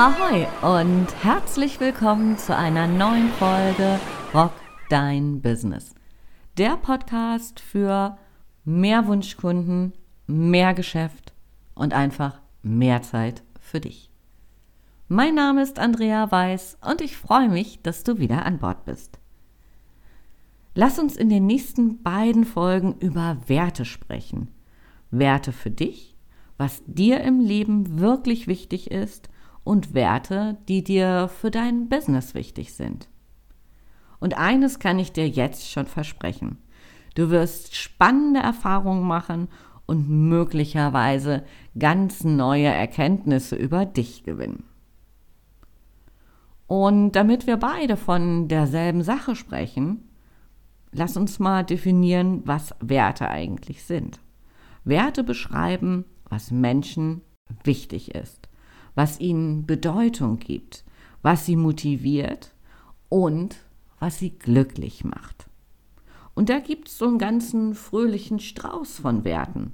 Ahoi und herzlich willkommen zu einer neuen Folge Rock Dein Business. Der Podcast für mehr Wunschkunden, mehr Geschäft und einfach mehr Zeit für dich. Mein Name ist Andrea Weiß und ich freue mich, dass du wieder an Bord bist. Lass uns in den nächsten beiden Folgen über Werte sprechen. Werte für dich, was dir im Leben wirklich wichtig ist und Werte, die dir für dein Business wichtig sind. Und eines kann ich dir jetzt schon versprechen. Du wirst spannende Erfahrungen machen und möglicherweise ganz neue Erkenntnisse über dich gewinnen. Und damit wir beide von derselben Sache sprechen, lass uns mal definieren, was Werte eigentlich sind. Werte beschreiben, was Menschen wichtig ist, was ihnen Bedeutung gibt, was sie motiviert und was sie glücklich macht. Und da gibt es so einen ganzen fröhlichen Strauß von Werten.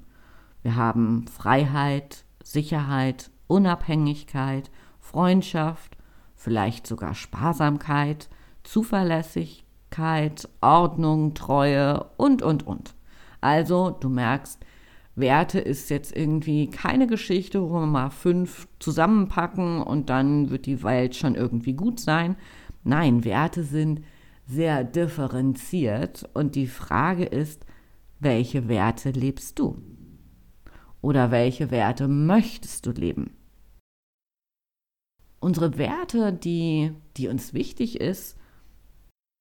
Wir haben Freiheit, Sicherheit, Unabhängigkeit, Freundschaft, vielleicht sogar Sparsamkeit, Zuverlässigkeit, Ordnung, Treue und, und, und. Also, du merkst, Werte ist jetzt irgendwie keine Geschichte, wo wir mal fünf zusammenpacken und dann wird die Welt schon irgendwie gut sein. Nein, Werte sind sehr differenziert und die Frage ist, welche Werte lebst du? Oder welche Werte möchtest du leben? Unsere Werte, die, die uns wichtig ist,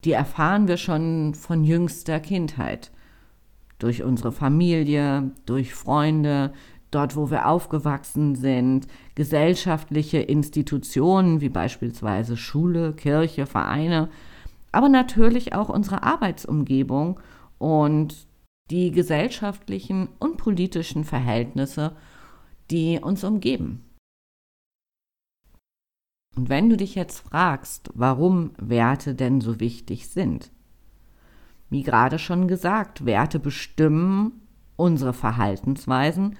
die erfahren wir schon von jüngster Kindheit. Durch unsere Familie, durch Freunde, dort wo wir aufgewachsen sind, gesellschaftliche Institutionen wie beispielsweise Schule, Kirche, Vereine aber natürlich auch unsere Arbeitsumgebung und die gesellschaftlichen und politischen Verhältnisse, die uns umgeben. Und wenn du dich jetzt fragst, warum Werte denn so wichtig sind, wie gerade schon gesagt, Werte bestimmen unsere Verhaltensweisen,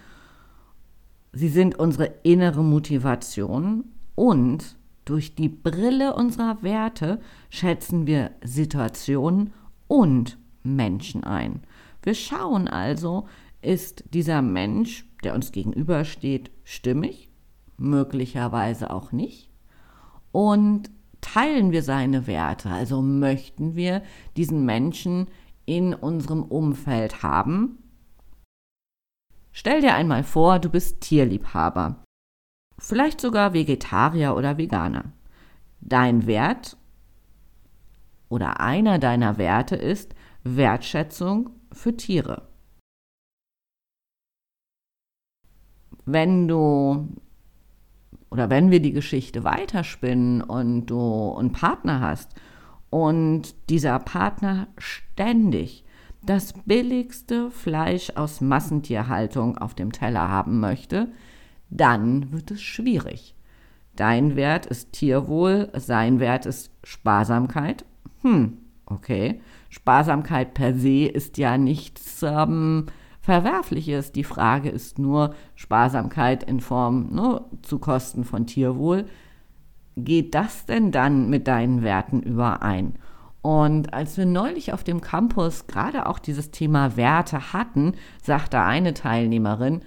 sie sind unsere innere Motivation und durch die Brille unserer Werte schätzen wir Situationen und Menschen ein. Wir schauen also, ist dieser Mensch, der uns gegenübersteht, stimmig, möglicherweise auch nicht, und teilen wir seine Werte, also möchten wir diesen Menschen in unserem Umfeld haben. Stell dir einmal vor, du bist Tierliebhaber vielleicht sogar Vegetarier oder Veganer. Dein Wert oder einer deiner Werte ist Wertschätzung für Tiere. Wenn du oder wenn wir die Geschichte weiterspinnen und du einen Partner hast und dieser Partner ständig das billigste Fleisch aus Massentierhaltung auf dem Teller haben möchte, dann wird es schwierig. Dein Wert ist Tierwohl, sein Wert ist Sparsamkeit. Hm, okay. Sparsamkeit per se ist ja nichts ähm, Verwerfliches. Die Frage ist nur Sparsamkeit in Form ne, zu Kosten von Tierwohl. Geht das denn dann mit deinen Werten überein? Und als wir neulich auf dem Campus gerade auch dieses Thema Werte hatten, sagte eine Teilnehmerin,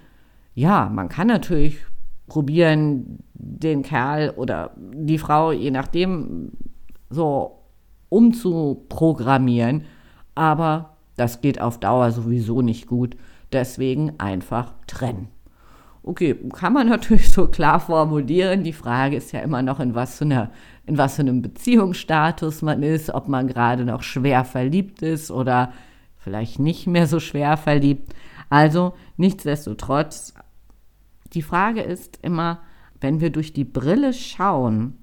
ja, man kann natürlich probieren, den Kerl oder die Frau, je nachdem, so umzuprogrammieren. Aber das geht auf Dauer sowieso nicht gut. Deswegen einfach trennen. Okay, kann man natürlich so klar formulieren. Die Frage ist ja immer noch, in was für, einer, in was für einem Beziehungsstatus man ist, ob man gerade noch schwer verliebt ist oder vielleicht nicht mehr so schwer verliebt. Also nichtsdestotrotz die Frage ist immer, wenn wir durch die Brille schauen,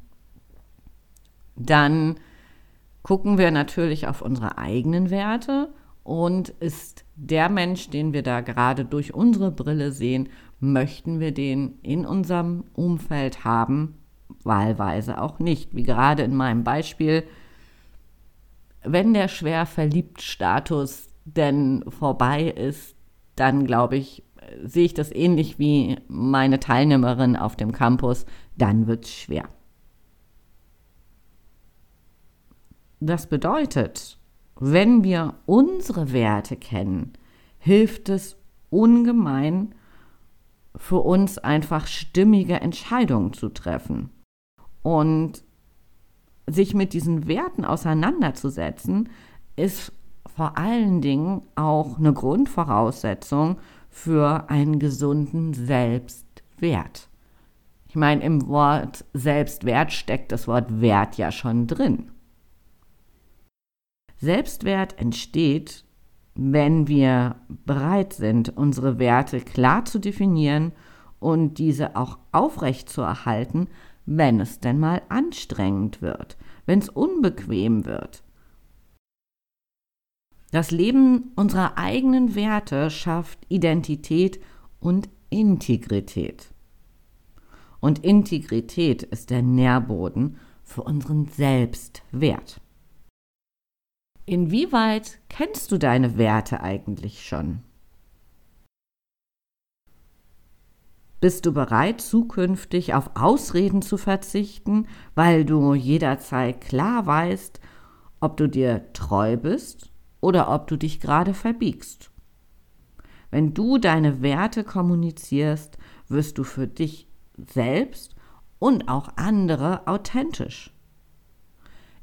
dann gucken wir natürlich auf unsere eigenen Werte und ist der Mensch, den wir da gerade durch unsere Brille sehen, möchten wir den in unserem Umfeld haben, wahlweise auch nicht. Wie gerade in meinem Beispiel, wenn der schwer verliebt Status denn vorbei ist, dann glaube ich, sehe ich das ähnlich wie meine Teilnehmerin auf dem Campus, dann wird es schwer. Das bedeutet, wenn wir unsere Werte kennen, hilft es ungemein für uns einfach stimmige Entscheidungen zu treffen. Und sich mit diesen Werten auseinanderzusetzen, ist vor allen Dingen auch eine Grundvoraussetzung für einen gesunden Selbstwert. Ich meine, im Wort Selbstwert steckt das Wort Wert ja schon drin. Selbstwert entsteht, wenn wir bereit sind, unsere Werte klar zu definieren und diese auch aufrecht zu erhalten, wenn es denn mal anstrengend wird, wenn es unbequem wird. Das Leben unserer eigenen Werte schafft Identität und Integrität. Und Integrität ist der Nährboden für unseren Selbstwert. Inwieweit kennst du deine Werte eigentlich schon? Bist du bereit, zukünftig auf Ausreden zu verzichten, weil du jederzeit klar weißt, ob du dir treu bist oder ob du dich gerade verbiegst? Wenn du deine Werte kommunizierst, wirst du für dich selbst und auch andere authentisch.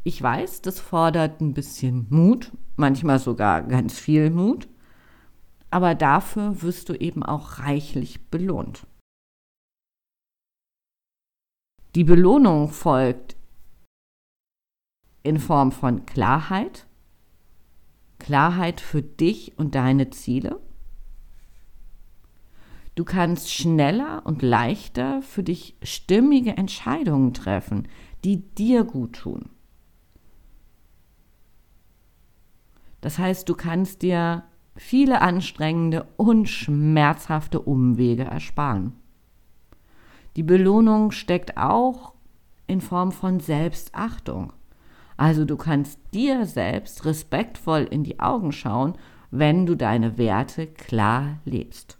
Ich weiß, das fordert ein bisschen Mut, manchmal sogar ganz viel Mut, aber dafür wirst du eben auch reichlich belohnt. Die Belohnung folgt in Form von Klarheit, Klarheit für dich und deine Ziele. Du kannst schneller und leichter für dich stimmige Entscheidungen treffen, die dir gut tun. Das heißt, du kannst dir viele anstrengende und schmerzhafte Umwege ersparen. Die Belohnung steckt auch in Form von Selbstachtung. Also du kannst dir selbst respektvoll in die Augen schauen, wenn du deine Werte klar lebst.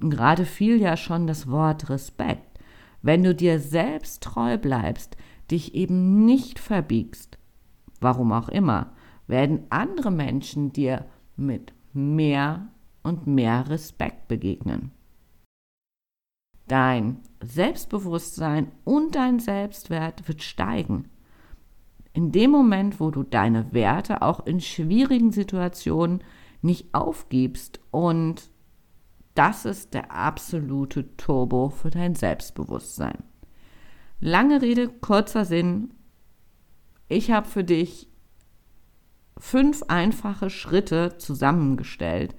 Und gerade fiel ja schon das Wort Respekt. Wenn du dir selbst treu bleibst, dich eben nicht verbiegst, warum auch immer, werden andere Menschen dir mit mehr und mehr Respekt begegnen. Dein Selbstbewusstsein und dein Selbstwert wird steigen. In dem Moment, wo du deine Werte auch in schwierigen Situationen nicht aufgibst und das ist der absolute Turbo für dein Selbstbewusstsein. Lange Rede, kurzer Sinn, ich habe für dich fünf einfache Schritte zusammengestellt,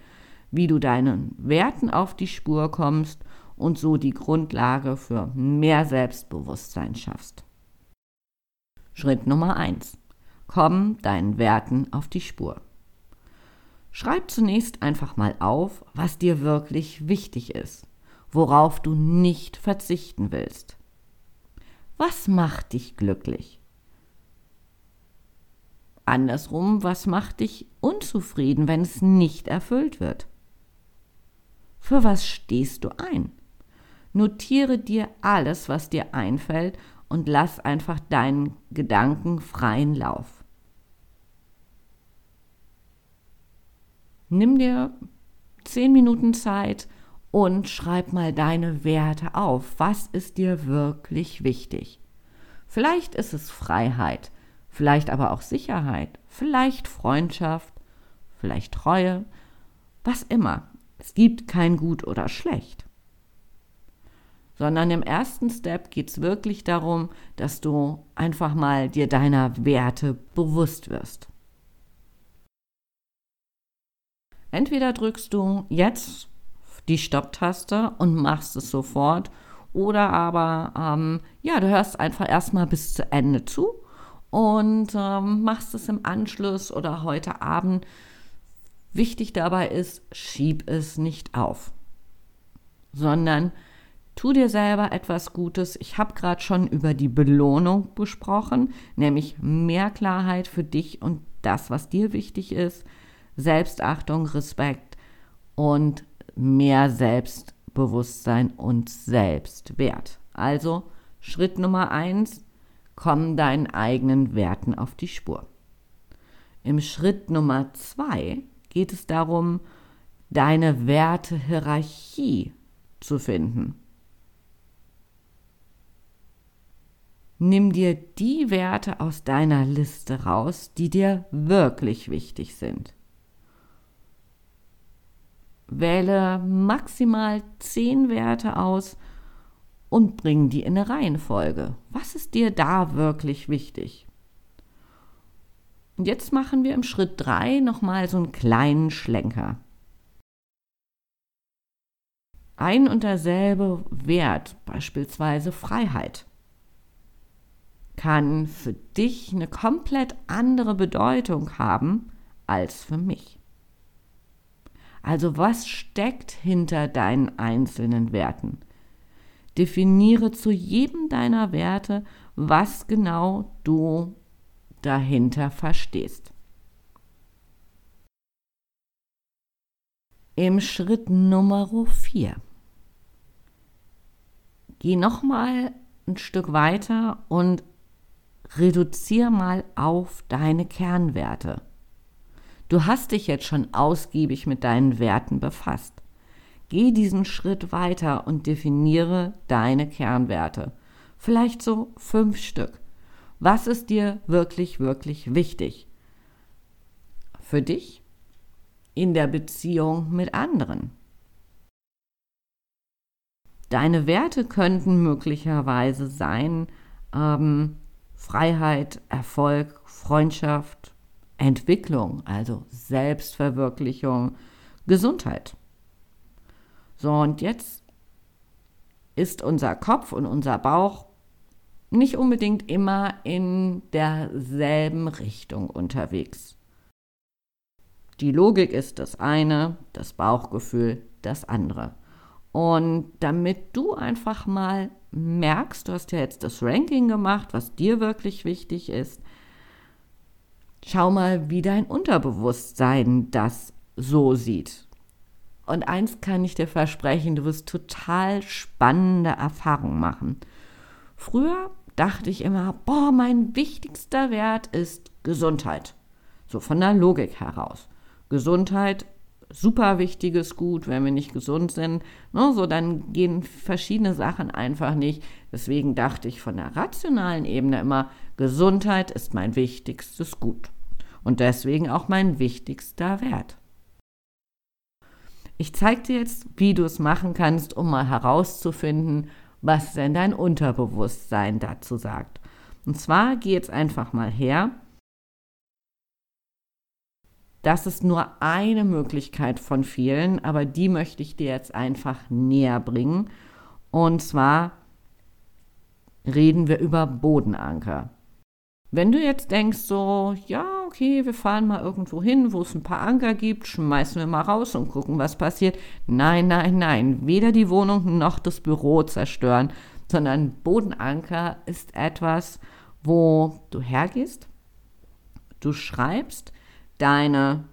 wie du deinen Werten auf die Spur kommst und so die Grundlage für mehr Selbstbewusstsein schaffst. Schritt Nummer eins: Komm deinen Werten auf die Spur. Schreib zunächst einfach mal auf, was dir wirklich wichtig ist, worauf du nicht verzichten willst. Was macht dich glücklich? Andersrum, was macht dich unzufrieden, wenn es nicht erfüllt wird? Für was stehst du ein? Notiere dir alles, was dir einfällt und lass einfach deinen Gedanken freien Lauf. Nimm dir zehn Minuten Zeit und schreib mal deine Werte auf. Was ist dir wirklich wichtig? Vielleicht ist es Freiheit, vielleicht aber auch Sicherheit, vielleicht Freundschaft, vielleicht Treue, was immer. Es gibt kein Gut oder Schlecht. Sondern im ersten Step geht es wirklich darum, dass du einfach mal dir deiner Werte bewusst wirst. Entweder drückst du jetzt die Stopptaste und machst es sofort, oder aber ähm, ja, du hörst einfach erstmal bis zu Ende zu und ähm, machst es im Anschluss oder heute Abend. Wichtig dabei ist, schieb es nicht auf, sondern tu dir selber etwas Gutes. Ich habe gerade schon über die Belohnung gesprochen, nämlich mehr Klarheit für dich und das, was dir wichtig ist. Selbstachtung, Respekt und mehr Selbstbewusstsein und Selbstwert. Also Schritt Nummer eins, komm deinen eigenen Werten auf die Spur. Im Schritt Nummer zwei geht es darum, deine Wertehierarchie zu finden. Nimm dir die Werte aus deiner Liste raus, die dir wirklich wichtig sind. Wähle maximal zehn Werte aus und bring die in eine Reihenfolge. Was ist dir da wirklich wichtig? Und jetzt machen wir im Schritt 3 nochmal so einen kleinen Schlenker. Ein und derselbe Wert, beispielsweise Freiheit, kann für dich eine komplett andere Bedeutung haben als für mich. Also was steckt hinter deinen einzelnen Werten? Definiere zu jedem deiner Werte, was genau du dahinter verstehst. Im Schritt Nummer 4 geh nochmal ein Stück weiter und reduziere mal auf deine Kernwerte. Du hast dich jetzt schon ausgiebig mit deinen Werten befasst. Geh diesen Schritt weiter und definiere deine Kernwerte. Vielleicht so fünf Stück. Was ist dir wirklich, wirklich wichtig? Für dich? In der Beziehung mit anderen? Deine Werte könnten möglicherweise sein ähm, Freiheit, Erfolg, Freundschaft, Entwicklung, also Selbstverwirklichung, Gesundheit. So, und jetzt ist unser Kopf und unser Bauch nicht unbedingt immer in derselben Richtung unterwegs. Die Logik ist das eine, das Bauchgefühl das andere. Und damit du einfach mal merkst, du hast ja jetzt das Ranking gemacht, was dir wirklich wichtig ist, schau mal, wie dein Unterbewusstsein das so sieht. Und eins kann ich dir versprechen, du wirst total spannende Erfahrungen machen. Früher dachte ich immer, boah, mein wichtigster Wert ist Gesundheit. So von der Logik heraus. Gesundheit super wichtiges Gut, wenn wir nicht gesund sind. Ne, so, dann gehen verschiedene Sachen einfach nicht. Deswegen dachte ich von der rationalen Ebene immer, Gesundheit ist mein wichtigstes Gut. Und deswegen auch mein wichtigster Wert. Ich zeige dir jetzt, wie du es machen kannst, um mal herauszufinden, was denn dein Unterbewusstsein dazu sagt. Und zwar geh jetzt einfach mal her das ist nur eine Möglichkeit von vielen, aber die möchte ich dir jetzt einfach näher bringen. Und zwar reden wir über Bodenanker. Wenn du jetzt denkst, so, ja, okay, wir fahren mal irgendwo hin, wo es ein paar Anker gibt, schmeißen wir mal raus und gucken, was passiert. Nein, nein, nein, weder die Wohnung noch das Büro zerstören, sondern Bodenanker ist etwas, wo du hergehst, du schreibst, deine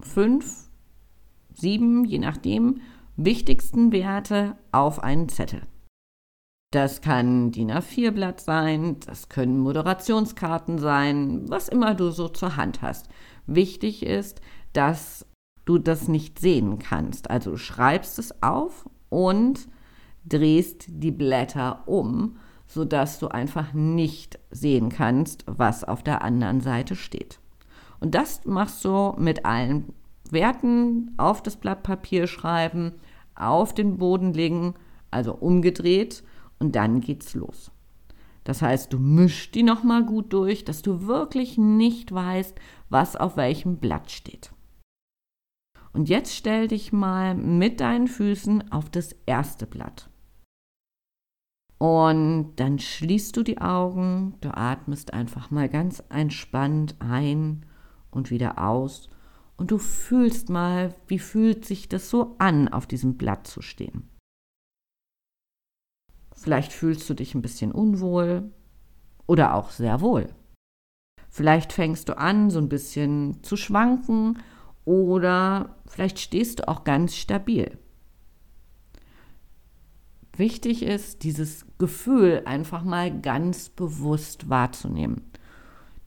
fünf, sieben, je nachdem, wichtigsten Werte auf einen Zettel. Das kann DIN A4-Blatt sein, das können Moderationskarten sein, was immer du so zur Hand hast. Wichtig ist, dass du das nicht sehen kannst. Also du schreibst es auf und drehst die Blätter um, sodass du einfach nicht sehen kannst, was auf der anderen Seite steht. Und das machst du mit allen Werten auf das Blatt Papier schreiben, auf den Boden legen, also umgedreht und dann geht's los. Das heißt, du mischst die nochmal gut durch, dass du wirklich nicht weißt, was auf welchem Blatt steht. Und jetzt stell dich mal mit deinen Füßen auf das erste Blatt. Und dann schließt du die Augen, du atmest einfach mal ganz entspannt ein und wieder aus und du fühlst mal, wie fühlt sich das so an, auf diesem Blatt zu stehen. Vielleicht fühlst du dich ein bisschen unwohl oder auch sehr wohl. Vielleicht fängst du an, so ein bisschen zu schwanken oder vielleicht stehst du auch ganz stabil. Wichtig ist, dieses Gefühl einfach mal ganz bewusst wahrzunehmen.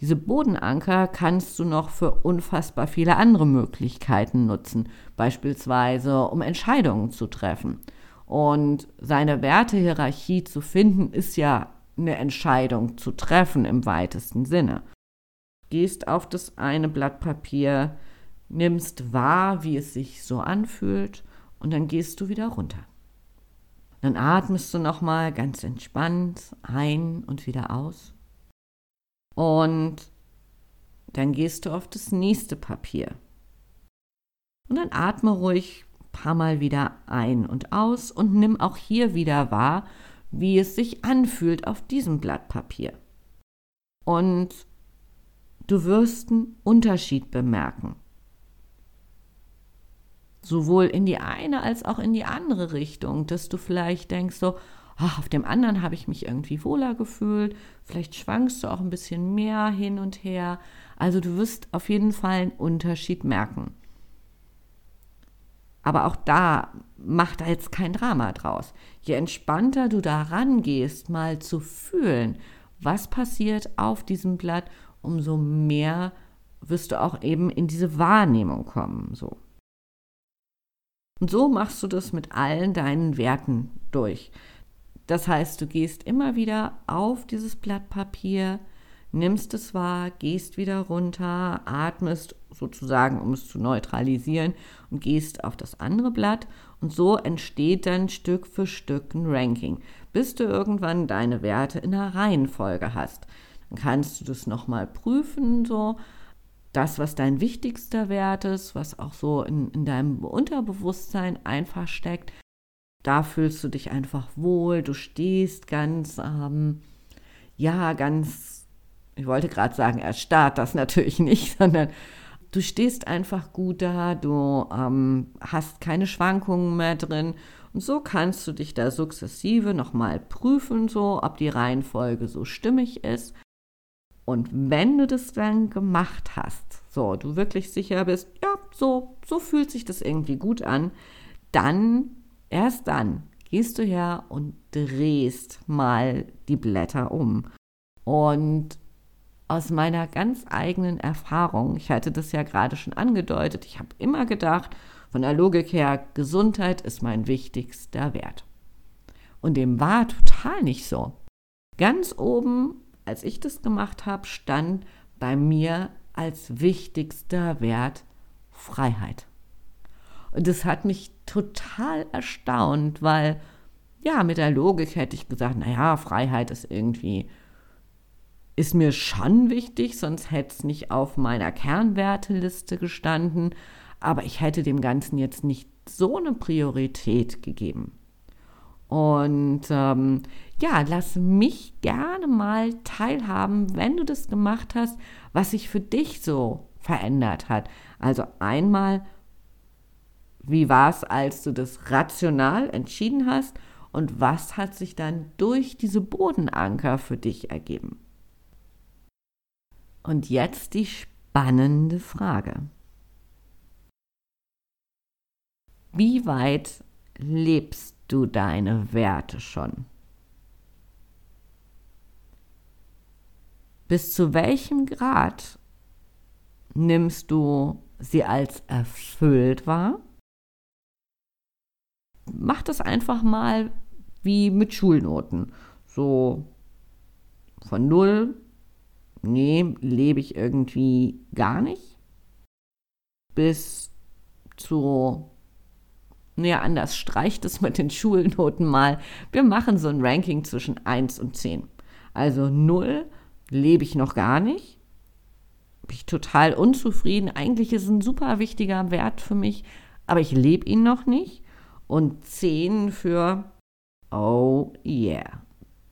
Diese Bodenanker kannst du noch für unfassbar viele andere Möglichkeiten nutzen, beispielsweise um Entscheidungen zu treffen. Und seine Wertehierarchie zu finden, ist ja eine Entscheidung zu treffen im weitesten Sinne. Gehst auf das eine Blatt Papier, nimmst wahr, wie es sich so anfühlt und dann gehst du wieder runter. Dann atmest du nochmal ganz entspannt ein und wieder aus. Und dann gehst du auf das nächste Papier. Und dann atme ruhig paar Mal wieder ein und aus und nimm auch hier wieder wahr, wie es sich anfühlt auf diesem Blatt Papier. Und du wirst einen Unterschied bemerken. Sowohl in die eine als auch in die andere Richtung, dass du vielleicht denkst so, ach, auf dem anderen habe ich mich irgendwie wohler gefühlt. Vielleicht schwankst du auch ein bisschen mehr hin und her. Also du wirst auf jeden Fall einen Unterschied merken. Aber auch da mach da jetzt kein Drama draus. Je entspannter du da rangehst, mal zu fühlen, was passiert auf diesem Blatt, umso mehr wirst du auch eben in diese Wahrnehmung kommen. So. Und so machst du das mit allen deinen Werten durch. Das heißt, du gehst immer wieder auf dieses Blatt Papier, nimmst es wahr, gehst wieder runter, atmest sozusagen, um es zu neutralisieren und gehst auf das andere Blatt und so entsteht dann Stück für Stück ein Ranking, bis du irgendwann deine Werte in der Reihenfolge hast. Dann kannst du das nochmal prüfen, so das, was dein wichtigster Wert ist, was auch so in, in deinem Unterbewusstsein einfach steckt, da fühlst du dich einfach wohl, du stehst ganz, ähm, ja, ganz, ich wollte gerade sagen, erstarrt, das natürlich nicht, sondern du stehst einfach gut da, du ähm, hast keine Schwankungen mehr drin und so kannst du dich da sukzessive nochmal prüfen, so, ob die Reihenfolge so stimmig ist. Und wenn du das dann gemacht hast, so, du wirklich sicher bist, ja, so, so fühlt sich das irgendwie gut an, dann Erst dann gehst du her und drehst mal die Blätter um. Und aus meiner ganz eigenen Erfahrung, ich hatte das ja gerade schon angedeutet, ich habe immer gedacht, von der Logik her, Gesundheit ist mein wichtigster Wert. Und dem war total nicht so. Ganz oben, als ich das gemacht habe, stand bei mir als wichtigster Wert Freiheit. Und das hat mich total erstaunt, weil ja, mit der Logik hätte ich gesagt, naja, Freiheit ist irgendwie, ist mir schon wichtig, sonst hätte es nicht auf meiner Kernwerteliste gestanden, aber ich hätte dem Ganzen jetzt nicht so eine Priorität gegeben. Und ähm, ja, lass mich gerne mal teilhaben, wenn du das gemacht hast, was sich für dich so verändert hat. Also einmal wie war es, als du das rational entschieden hast und was hat sich dann durch diese Bodenanker für dich ergeben? Und jetzt die spannende Frage. Wie weit lebst du deine Werte schon? Bis zu welchem Grad nimmst du sie als erfüllt wahr? mach das einfach mal wie mit Schulnoten. So von null, nee, lebe ich irgendwie gar nicht, bis zu, naja, anders streicht es mit den Schulnoten mal. Wir machen so ein Ranking zwischen 1 und 10. Also 0 lebe ich noch gar nicht. Bin ich total unzufrieden. Eigentlich ist es ein super wichtiger Wert für mich, aber ich lebe ihn noch nicht und 10 für Oh yeah,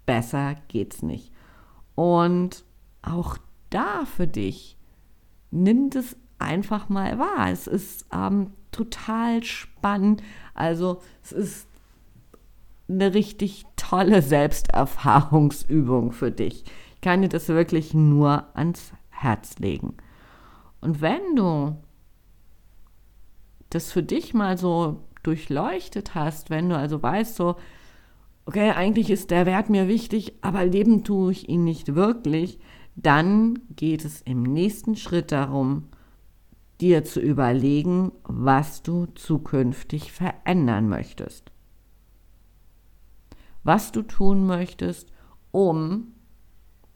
besser geht's nicht. Und auch da für dich, nimm das einfach mal wahr. Es ist ähm, total spannend. Also es ist eine richtig tolle Selbsterfahrungsübung für dich. Ich kann dir das wirklich nur ans Herz legen. Und wenn du das für dich mal so durchleuchtet hast, wenn du also weißt, so, okay, eigentlich ist der Wert mir wichtig, aber leben tue ich ihn nicht wirklich, dann geht es im nächsten Schritt darum, dir zu überlegen, was du zukünftig verändern möchtest. Was du tun möchtest, um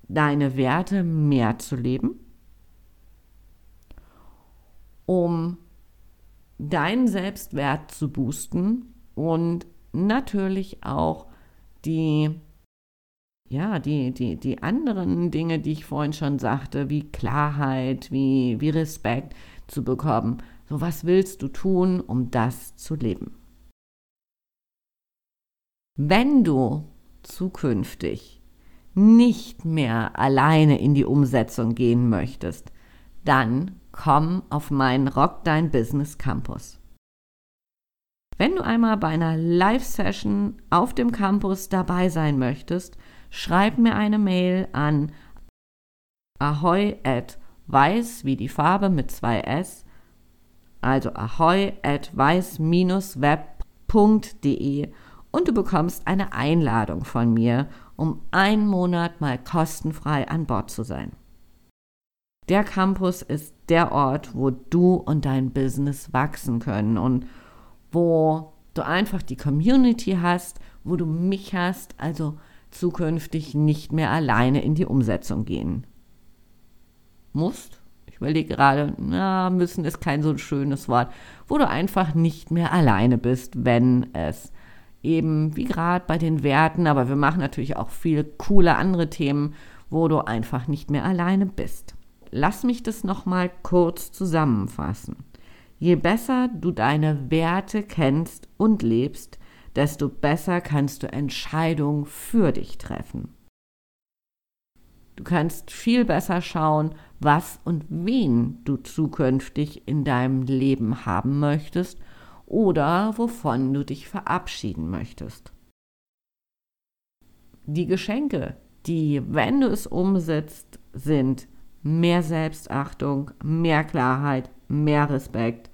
deine Werte mehr zu leben, um deinen Selbstwert zu boosten und natürlich auch die ja, die, die, die anderen Dinge, die ich vorhin schon sagte, wie Klarheit, wie, wie Respekt zu bekommen. So, was willst du tun, um das zu leben? Wenn du zukünftig nicht mehr alleine in die Umsetzung gehen möchtest, dann komm auf meinen Rock Dein Business Campus. Wenn du einmal bei einer Live-Session auf dem Campus dabei sein möchtest, schreib mir eine Mail an ahoy at weiß wie die Farbe mit zwei S, also ahoy at weiß-web.de und du bekommst eine Einladung von mir, um einen Monat mal kostenfrei an Bord zu sein. Der Campus ist der Ort, wo du und dein Business wachsen können und wo du einfach die Community hast, wo du mich hast, also zukünftig nicht mehr alleine in die Umsetzung gehen. Musst? Ich überlege gerade, na, müssen ist kein so schönes Wort, wo du einfach nicht mehr alleine bist, wenn es eben wie gerade bei den Werten, aber wir machen natürlich auch viele coole andere Themen, wo du einfach nicht mehr alleine bist. Lass mich das nochmal kurz zusammenfassen. Je besser du deine Werte kennst und lebst, desto besser kannst du Entscheidungen für dich treffen. Du kannst viel besser schauen, was und wen du zukünftig in deinem Leben haben möchtest oder wovon du dich verabschieden möchtest. Die Geschenke, die, wenn du es umsetzt, sind mehr Selbstachtung, mehr Klarheit, mehr Respekt,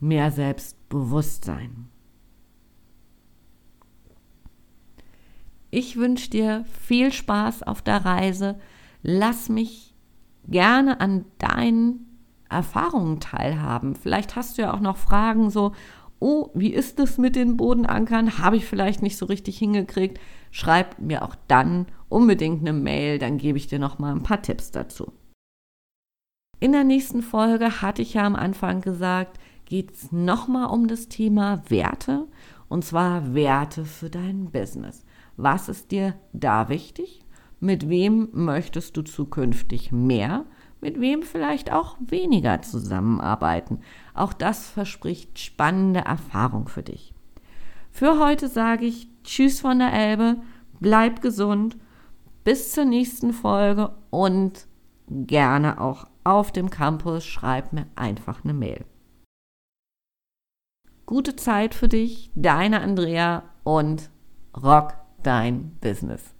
mehr Selbstbewusstsein. Ich wünsche dir viel Spaß auf der Reise. Lass mich gerne an deinen Erfahrungen teilhaben. Vielleicht hast du ja auch noch Fragen so, oh, wie ist es mit den Bodenankern? Habe ich vielleicht nicht so richtig hingekriegt? Schreib mir auch dann unbedingt eine Mail, dann gebe ich dir noch mal ein paar Tipps dazu. In der nächsten Folge hatte ich ja am Anfang gesagt, geht es nochmal um das Thema Werte und zwar Werte für dein Business. Was ist dir da wichtig? Mit wem möchtest du zukünftig mehr? Mit wem vielleicht auch weniger zusammenarbeiten? Auch das verspricht spannende Erfahrung für dich. Für heute sage ich Tschüss von der Elbe, bleib gesund, bis zur nächsten Folge und gerne auch auf dem Campus schreib mir einfach eine Mail. Gute Zeit für dich, deine Andrea und Rock dein Business.